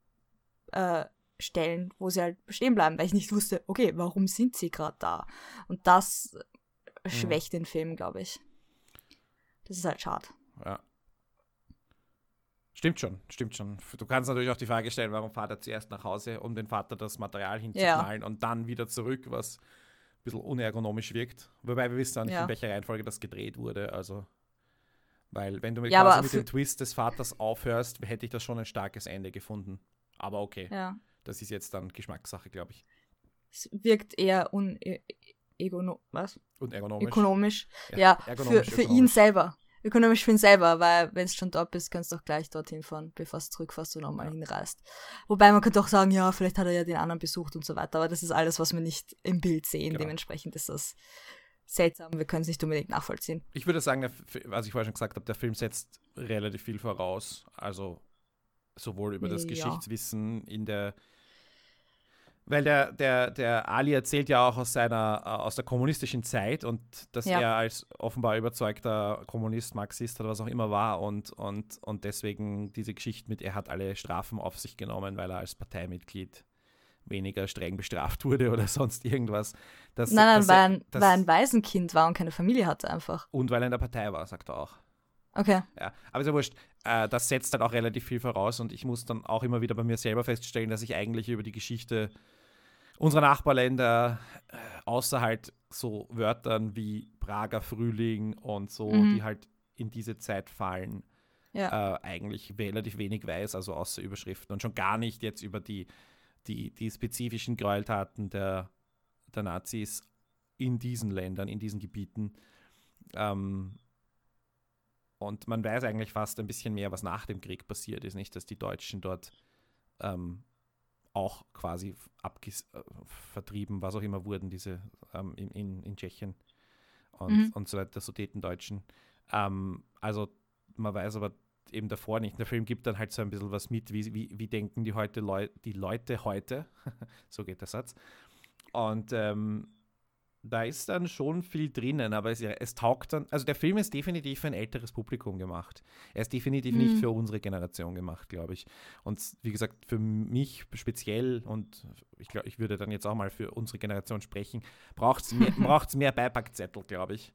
äh, Stellen, wo sie halt stehen bleiben, weil ich nicht wusste, okay, warum sind sie gerade da? Und das mhm. schwächt mhm. den Film, glaube ich. Das ist halt schade. Ja. Stimmt schon, stimmt schon. Du kannst natürlich auch die Frage stellen, warum fahrt er zuerst nach Hause, um den Vater das Material hinzuknallen ja. und dann wieder zurück, was ein bisschen unergonomisch wirkt. Wobei wir wissen auch nicht, ja. in welcher Reihenfolge das gedreht wurde. Also, weil wenn du mit, ja, mit dem Twist des Vaters aufhörst, hätte ich das schon ein starkes Ende gefunden. Aber okay. Ja. Das ist jetzt dann Geschmackssache, glaube ich. Es wirkt eher un e, was? Und ergonomisch. Ökonomisch. Ja, ja ergonomisch, für, für ihn selber. Ökonomisch für ihn selber, weil wenn es schon dort bist, kannst du auch gleich dorthin fahren, bevor es zurückfährst und nochmal ja. hinreist. Wobei man könnte auch sagen, ja, vielleicht hat er ja den anderen besucht und so weiter, aber das ist alles, was wir nicht im Bild sehen. Genau. Dementsprechend ist das seltsam, wir können es nicht unbedingt nachvollziehen. Ich würde sagen, was ich vorher schon gesagt habe, der Film setzt relativ viel voraus. Also sowohl über das ja. Geschichtswissen in der weil der, der, der Ali erzählt ja auch aus seiner, äh, aus der kommunistischen Zeit und dass ja. er als offenbar überzeugter Kommunist, Marxist oder was auch immer war und, und, und deswegen diese Geschichte mit, er hat alle Strafen auf sich genommen, weil er als Parteimitglied weniger streng bestraft wurde oder sonst irgendwas. Das, nein, nein, das, weil, ein, das, weil ein Waisenkind war und keine Familie hatte einfach. Und weil er in der Partei war, sagt er auch. Okay. Ja, aber ist ja wurscht. Äh, das setzt dann auch relativ viel voraus und ich muss dann auch immer wieder bei mir selber feststellen, dass ich eigentlich über die Geschichte unserer Nachbarländer, äh, außer halt so Wörtern wie Prager Frühling und so, mhm. die halt in diese Zeit fallen, ja. äh, eigentlich relativ wenig weiß, also außer Überschriften und schon gar nicht jetzt über die, die, die spezifischen Gräueltaten der, der Nazis in diesen Ländern, in diesen Gebieten. Ähm, und man weiß eigentlich fast ein bisschen mehr, was nach dem Krieg passiert ist, nicht, dass die Deutschen dort ähm, auch quasi äh, vertrieben, was auch immer wurden, diese ähm, in, in, in Tschechien und, mhm. und so weiter, Sudetendeutschen. Ähm, also man weiß aber eben davor nicht. Der Film gibt dann halt so ein bisschen was mit, wie, wie, wie denken die, heute Leu die Leute heute, so geht der Satz, Und ähm, da ist dann schon viel drinnen, aber es, es, taugt dann, also der Film ist definitiv für ein älteres Publikum gemacht. Er ist definitiv mhm. nicht für unsere Generation gemacht, glaube ich. Und wie gesagt, für mich speziell und ich glaube, ich würde dann jetzt auch mal für unsere Generation sprechen, braucht es mehr, mehr Beipackzettel, glaube ich.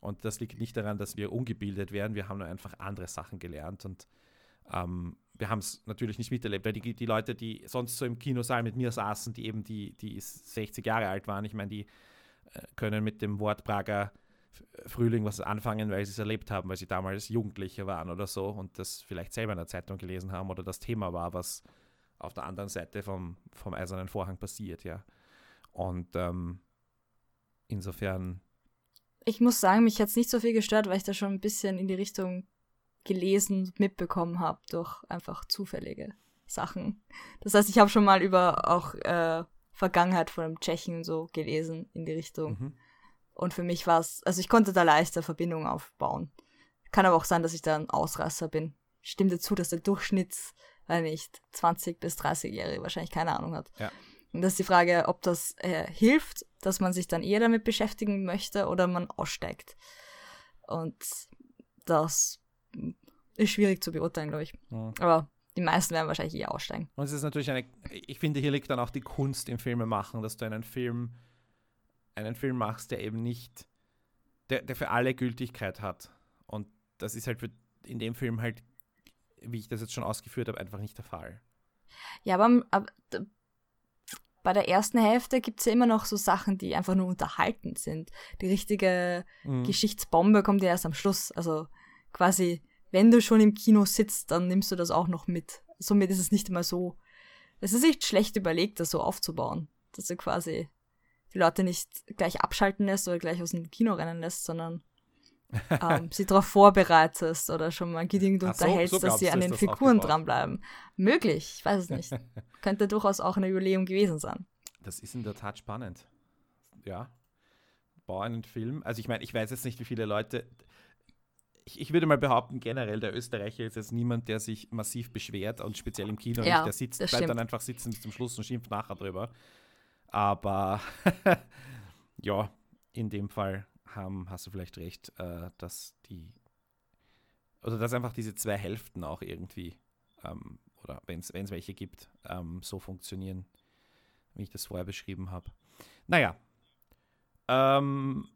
Und das liegt nicht daran, dass wir ungebildet wären, wir haben nur einfach andere Sachen gelernt und ähm, wir haben es natürlich nicht miterlebt, weil die, die Leute, die sonst so im Kinosaal mit mir saßen, die eben die, die 60 Jahre alt waren, ich meine, die können mit dem Wort Prager Frühling was anfangen, weil sie es erlebt haben, weil sie damals Jugendliche waren oder so und das vielleicht selber in der Zeitung gelesen haben oder das Thema war, was auf der anderen Seite vom, vom Eisernen Vorhang passiert, ja. Und ähm, insofern. Ich muss sagen, mich hat es nicht so viel gestört, weil ich da schon ein bisschen in die Richtung gelesen, mitbekommen habe durch einfach zufällige Sachen. Das heißt, ich habe schon mal über auch äh, Vergangenheit von einem Tschechen so gelesen in die Richtung. Mhm. Und für mich war es, also ich konnte da leichter Verbindungen aufbauen. Kann aber auch sein, dass ich da ein Ausreißer bin. Stimmt dazu, dass der Durchschnitts, weil nicht, 20 bis 30-Jährige wahrscheinlich keine Ahnung hat. Ja. Und das ist die Frage, ob das äh, hilft, dass man sich dann eher damit beschäftigen möchte oder man aussteigt. Und das ist schwierig zu beurteilen, glaube ich. Ja. Aber die meisten werden wahrscheinlich eh aussteigen. Und es ist natürlich eine, ich finde, hier liegt dann auch die Kunst im Filmemachen, dass du einen Film, einen Film machst, der eben nicht, der, der für alle Gültigkeit hat. Und das ist halt für, in dem Film halt, wie ich das jetzt schon ausgeführt habe, einfach nicht der Fall. Ja, aber, aber bei der ersten Hälfte gibt es ja immer noch so Sachen, die einfach nur unterhaltend sind. Die richtige mhm. Geschichtsbombe kommt ja erst am Schluss. Also quasi wenn du schon im Kino sitzt, dann nimmst du das auch noch mit. Somit ist es nicht immer so. Es ist nicht schlecht überlegt, das so aufzubauen, dass du quasi die Leute nicht gleich abschalten lässt oder gleich aus dem Kino rennen lässt, sondern ähm, sie darauf vorbereitest oder schon mal genügend unterhältst, so, so dass sie an den Figuren dranbleiben. Möglich, ich weiß es nicht. Könnte durchaus auch ein Jubiläum gewesen sein. Das ist in der Tat spannend. Ja. Bau einen Film. Also ich meine, ich weiß jetzt nicht, wie viele Leute ich, ich, würde mal behaupten, generell der Österreicher ist jetzt niemand, der sich massiv beschwert und speziell im Kino ja, nicht. Der sitzt, bleibt stimmt. dann einfach sitzen bis zum Schluss und schimpft nachher drüber. Aber ja, in dem Fall haben, hast du vielleicht recht, äh, dass die oder dass einfach diese zwei Hälften auch irgendwie, ähm, oder wenn es welche gibt, ähm, so funktionieren, wie ich das vorher beschrieben habe. Naja, ähm,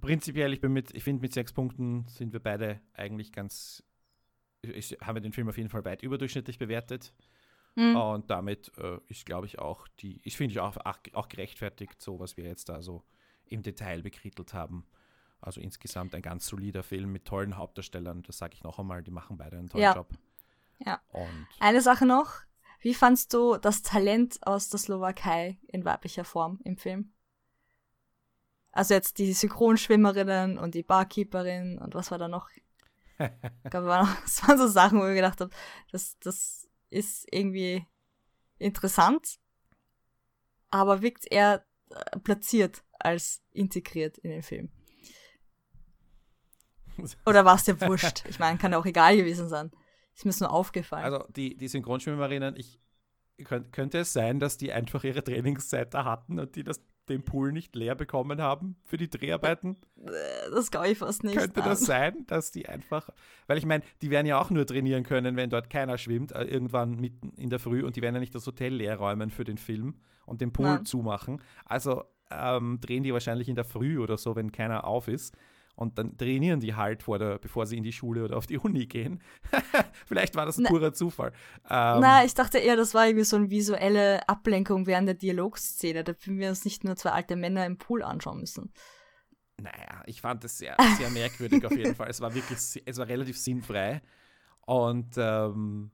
prinzipiell, ich bin mit, ich finde, mit sechs Punkten sind wir beide eigentlich ganz, ich, haben wir den Film auf jeden Fall weit überdurchschnittlich bewertet. Mhm. Und damit äh, ist, glaube ich, auch die, ich finde ich auch, auch gerechtfertigt, so was wir jetzt da so im Detail bekrittelt haben. Also insgesamt ein ganz solider Film mit tollen Hauptdarstellern. Das sage ich noch einmal, die machen beide einen tollen ja. Job. Ja. Und Eine Sache noch. Wie fandst du das Talent aus der Slowakei in weiblicher Form im Film? Also jetzt die Synchronschwimmerinnen und die Barkeeperin und was war da noch? ich glaube, das waren so Sachen, wo ich gedacht habe, das, das ist irgendwie interessant, aber wirkt eher äh, platziert als integriert in den Film. Oder war es dir wurscht? Ich meine, kann ja auch egal gewesen sein. Ist mir nur aufgefallen. Also die, die Synchronschwimmerinnen, ich könnte es sein, dass die einfach ihre Trainingszeit da hatten und die das den Pool nicht leer bekommen haben für die Dreharbeiten? Das glaube ich fast nicht. Könnte das sein, dass die einfach, weil ich meine, die werden ja auch nur trainieren können, wenn dort keiner schwimmt, äh, irgendwann mitten in der Früh und die werden ja nicht das Hotel leer räumen für den Film und den Pool Nein. zumachen. Also ähm, drehen die wahrscheinlich in der Früh oder so, wenn keiner auf ist. Und dann trainieren die halt, vor der, bevor sie in die Schule oder auf die Uni gehen. Vielleicht war das ein purer Zufall. Ähm, Na, ich dachte eher, das war irgendwie so eine visuelle Ablenkung während der Dialogszene, da wir uns nicht nur zwei alte Männer im Pool anschauen müssen. Naja, ich fand das sehr, sehr merkwürdig auf jeden Fall. Es war wirklich, es war relativ sinnfrei. Und ähm,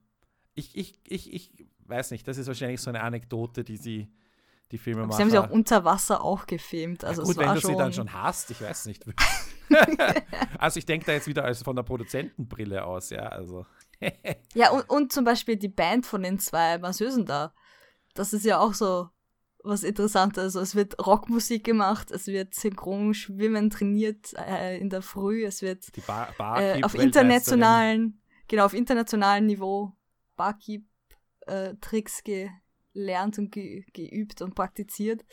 ich, ich, ich, ich weiß nicht, das ist wahrscheinlich so eine Anekdote, die sie die Filmemacher. Sie haben sie auch unter Wasser auch gefilmt. Also ja, gut, wenn du sie dann schon hast, ich weiß nicht. also ich denke da jetzt wieder als von der Produzentenbrille aus, ja, also. ja, und, und zum Beispiel die Band von den zwei Masseusen da. Das ist ja auch so was Interessantes. Also es wird Rockmusik gemacht, es wird synchron schwimmen trainiert äh, in der Früh, es wird Bar Bar äh, auf internationalen, genau, auf internationalem Niveau Barkeep-Tricks äh, gelernt und ge geübt und praktiziert.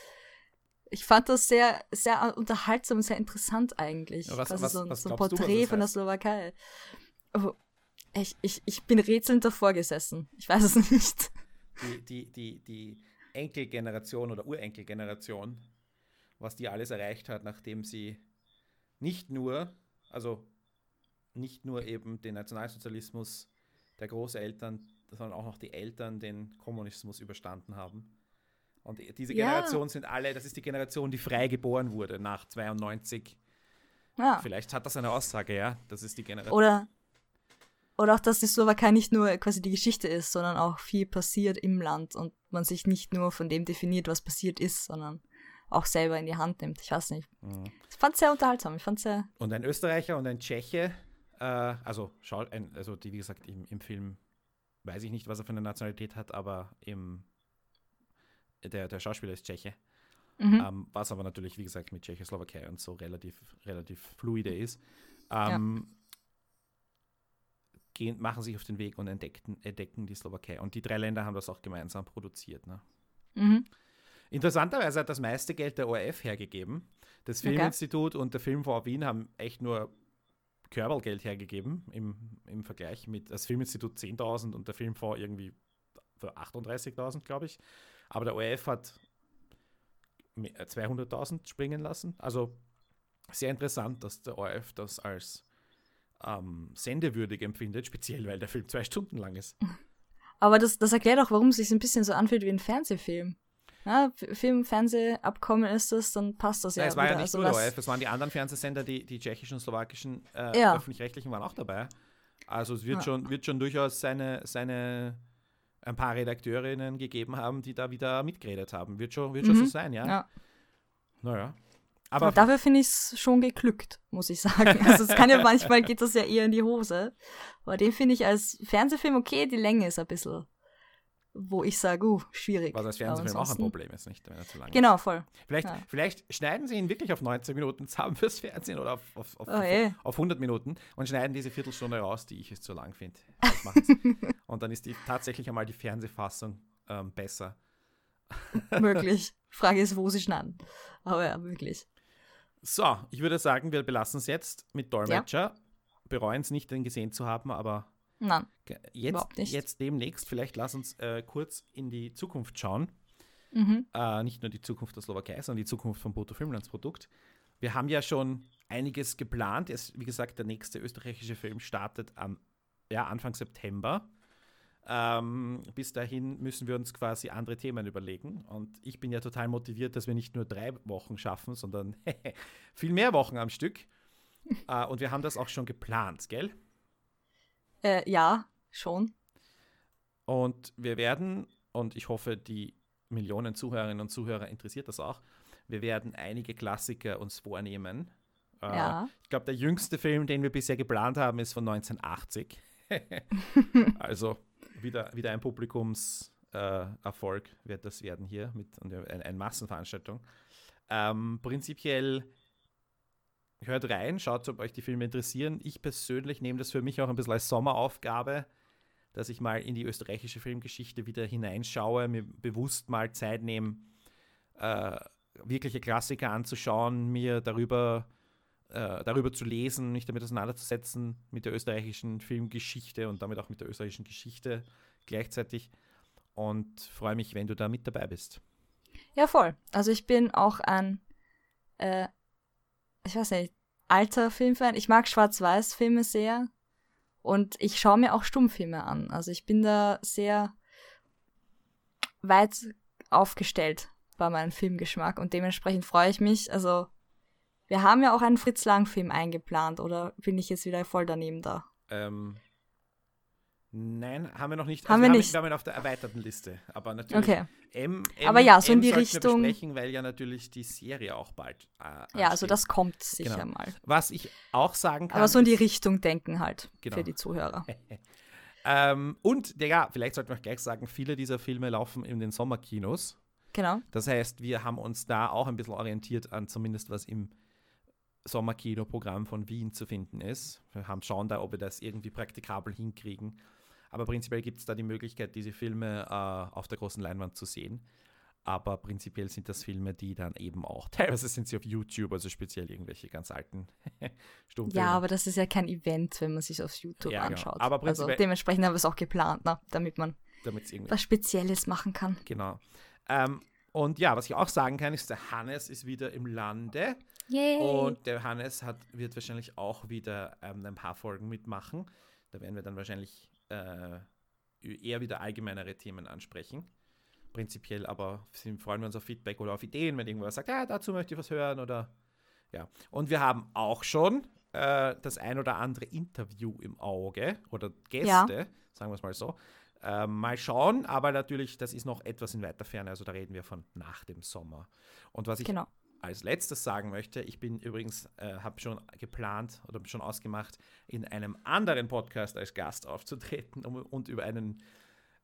Ich fand das sehr, sehr unterhaltsam und sehr interessant eigentlich. Was- was- so, ein- was so ein du, Porträt das von der? Slowakei. Oh, ich, ich, ich bin rätselnd davor gesessen. Ich weiß es nicht. die, die, die, die Enkelgeneration oder Urenkelgeneration, was die alles erreicht hat, nachdem sie nicht nur, also nicht nur eben den Nationalsozialismus der Großeltern, sondern auch noch die Eltern den Kommunismus überstanden haben. Und diese Ja. Generation sind alle, das ist die Generation, die frei geboren wurde nach 92. Ja. Vielleicht hat das eine Aussage, ja. Das ist die Generation. Oder, oder auch, dass die Slowakei nicht nur quasi die Geschichte ist, sondern auch viel passiert im Land und man sich nicht nur von dem definiert, was passiert ist, sondern auch selber in die Hand nimmt. Ich weiß nicht. Mhm. Ich fand es sehr unterhaltsam. Ich fand sehr. Und ein Österreicher und ein Tscheche, äh, also, also die, wie gesagt, im, im Film weiß ich nicht, was er für eine Nationalität hat, aber im, der, der Schauspieler ist Tscheche. Mhm. Ähm, was aber natürlich, wie gesagt, mit Tschechoslowakei und so relativ, relativ fluide ist. Ähm, gehen, machen sich auf den Weg und entdeckten, entdecken die Slowakei. Und die drei Länder haben das auch gemeinsam produziert. Ne? Mhm. Interessanterweise hat das meiste Geld der ORF hergegeben. Das Okay. Filminstitut und der Filmfonds Wien haben echt nur Körpergeld hergegeben im, im Vergleich mit das Filminstitut 10.000 und der Filmfonds irgendwie für 38.000, glaube ich. Aber der ORF hat me- äh, 200.000 springen lassen. Also sehr interessant, dass der ORF das als ähm, sendewürdig empfindet, speziell weil der Film zwei Stunden lang ist. Aber das, das erklärt auch, warum es sich ein bisschen so anfühlt wie ein Fernsehfilm. Ja, Film, Fernsehabkommen ist das, dann passt das ja. Ja, es war ja wieder. nicht Also nur der ORF, es waren die anderen Fernsehsender, die, die tschechischen und slowakischen äh, Ja. öffentlich-rechtlichen waren auch dabei. Also es wird, Ja. schon, wird schon durchaus seine, seine ein paar Redakteurinnen gegeben haben, die da wieder mitgeredet haben. Wird schon, wird schon Mhm. so sein, ja? Ja. Naja. Aber Aber dafür finde ich es schon geglückt, muss ich sagen. Also es kann ja manchmal geht das ja eher in die Hose. Aber den finde ich als Fernsehfilm okay, die Länge ist ein bisschen, wo ich sage, uh, schwierig. was als Fernsehfilm auch ein Problem ist, nicht, wenn er zu lang Genau, voll. Vielleicht, ja. vielleicht schneiden sie ihn wirklich auf 90 Minuten zusammen fürs Fernsehen oder auf, auf, auf, Oh, eh. auf 100 Minuten und schneiden diese Viertelstunde raus, die ich es zu lang finde. Und dann ist die tatsächlich einmal die Fernsehfassung ähm, besser. Möglich. Frage ist, wo sie schneiden. Aber ja, wirklich. So, ich würde sagen, wir belassen es jetzt mit Dolmetscher. Bereuen es nicht, den gesehen zu haben, aber Nein. jetzt, jetzt demnächst, vielleicht lass uns äh, kurz in die Zukunft schauen. Mhm. Äh, nicht nur die Zukunft der Slowakei, sondern die Zukunft vom Brutto Filmlandsprodukt. Wir haben ja schon einiges geplant. Es, wie gesagt, der nächste österreichische Film startet am ja, Anfang September. Ähm, bis dahin müssen wir uns quasi andere Themen überlegen. Und ich bin ja total motiviert, dass wir nicht nur drei Wochen schaffen, sondern viel mehr Wochen am Stück. äh, und wir haben das auch schon geplant, gell? Äh, ja, schon. Und wir werden, und ich hoffe, die Millionen Zuhörerinnen und Zuhörer interessiert das auch, wir werden einige Klassiker uns vornehmen. Äh, Ja. Ich glaube, der jüngste Film, den wir bisher geplant haben, ist von 1980. also wieder, wieder ein Publikumserfolg äh, wird das werden hier mit und eine, eine Massenveranstaltung. Ähm, prinzipiell hört rein, schaut, ob euch die Filme interessieren. Ich persönlich nehme das für mich auch ein bisschen als Sommeraufgabe, dass ich mal in die österreichische Filmgeschichte wieder hineinschaue, mir bewusst mal Zeit nehme, äh, wirkliche Klassiker anzuschauen, mir darüber, äh, darüber zu lesen, mich damit auseinanderzusetzen mit der österreichischen Filmgeschichte und damit auch mit der österreichischen Geschichte gleichzeitig. Und freue mich, wenn du da mit dabei bist. Ja, voll. Also ich bin auch ein, äh, ich weiß nicht, alter Filmfan. Ich mag Schwarz-Weiß-Filme sehr. Und ich schaue mir auch Stummfilme an. Also ich bin da sehr weit aufgestellt bei meinem Filmgeschmack. Und dementsprechend freue ich mich. Also wir haben ja auch einen Fritz Lang-Film eingeplant. Oder bin ich jetzt wieder voll daneben da? Ähm, nein, haben wir noch nicht. Haben wir haben, nicht. Wir haben ihn auf der erweiterten Liste. Aber natürlich. Okay. M, Aber ja, so in M die sollten Richtung- Wir besprechen, weil ja natürlich die Serie auch bald. Äh, Ja, also ansteht. das kommt sicher Genau. mal. Was ich auch sagen kann. Aber so in die Richtung denken halt Genau. für die Zuhörer. Ähm, und, ja, vielleicht sollten wir auch gleich sagen, viele dieser Filme laufen in den Sommerkinos. Genau. Das heißt, wir haben uns da auch ein bisschen orientiert an zumindest, was im Sommerkinoprogramm von Wien zu finden ist. Wir haben schauen da, ob wir das irgendwie praktikabel hinkriegen. Aber prinzipiell gibt es da die Möglichkeit, diese Filme äh, auf der großen Leinwand zu sehen. aber prinzipiell sind das Filme, die dann eben auch, teilweise sind sie auf YouTube, also speziell irgendwelche ganz alten Stummfilme. Ja, aber das ist ja kein Event, wenn man sich auf YouTube Ja, genau. anschaut. Aber also dementsprechend haben wir es auch geplant, ne? damit man was Spezielles machen kann. Genau. Ähm, und ja, was ich auch sagen kann, ist, der Hannes ist wieder im Lande. Yay! Und der Hannes hat, wird wahrscheinlich auch wieder ähm, ein paar Folgen mitmachen. Da werden wir dann wahrscheinlich äh, eher wieder allgemeinere Themen ansprechen. Prinzipiell aber sind, freuen wir uns auf Feedback oder auf Ideen, wenn irgendwer sagt, ja, dazu möchte ich was hören oder ja. Und wir haben auch schon äh, das ein oder andere Interview im Auge oder Gäste, sagen wir es mal so. Ähm, mal schauen, aber natürlich, das ist noch etwas in weiter Ferne, also da reden wir von nach dem Sommer. Und was ich Genau. Als letztes sagen möchte, ich bin übrigens, äh, habe schon geplant oder schon ausgemacht, in einem anderen Podcast als Gast aufzutreten um, und über einen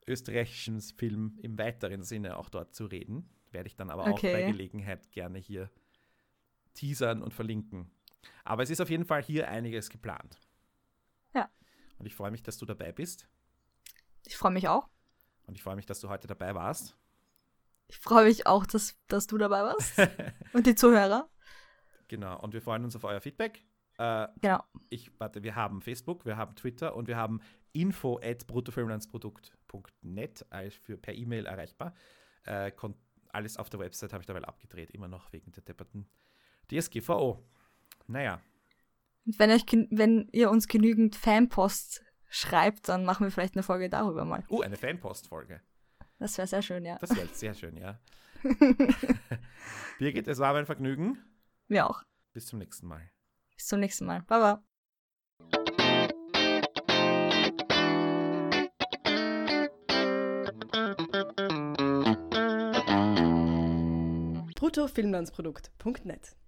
österreichischen Film im weiteren Sinne auch dort zu reden. Werde ich dann aber auch bei Okay. Gelegenheit gerne hier teasern und verlinken. Aber es ist auf jeden Fall hier einiges geplant. Ja. Und ich freue mich, dass du dabei bist. Ich freue mich auch. Und ich freue mich, dass du heute dabei warst. Ich freue mich auch, dass, dass du dabei warst. Und die Zuhörer. Genau. Und wir freuen uns auf euer Feedback. Äh, Genau. ich, warte, wir haben Facebook, wir haben Twitter und wir haben info at bruttofilmlandsprodukt.net für per E-Mail erreichbar. Äh, alles auf der Website habe ich dabei abgedreht, immer noch wegen der depperten DSGVO. Naja, Und wenn, euch, wenn ihr uns genügend Fanpost schreibt, dann machen wir vielleicht eine Folge darüber mal. uh, eine Fanpost-Folge. Das wäre sehr schön, ja. Das wäre sehr schön, ja. Birgit, es war mein Vergnügen. Wir auch. Bis zum nächsten Mal. Bis zum nächsten Mal. Baba. bruttofilmlandsprodukt.net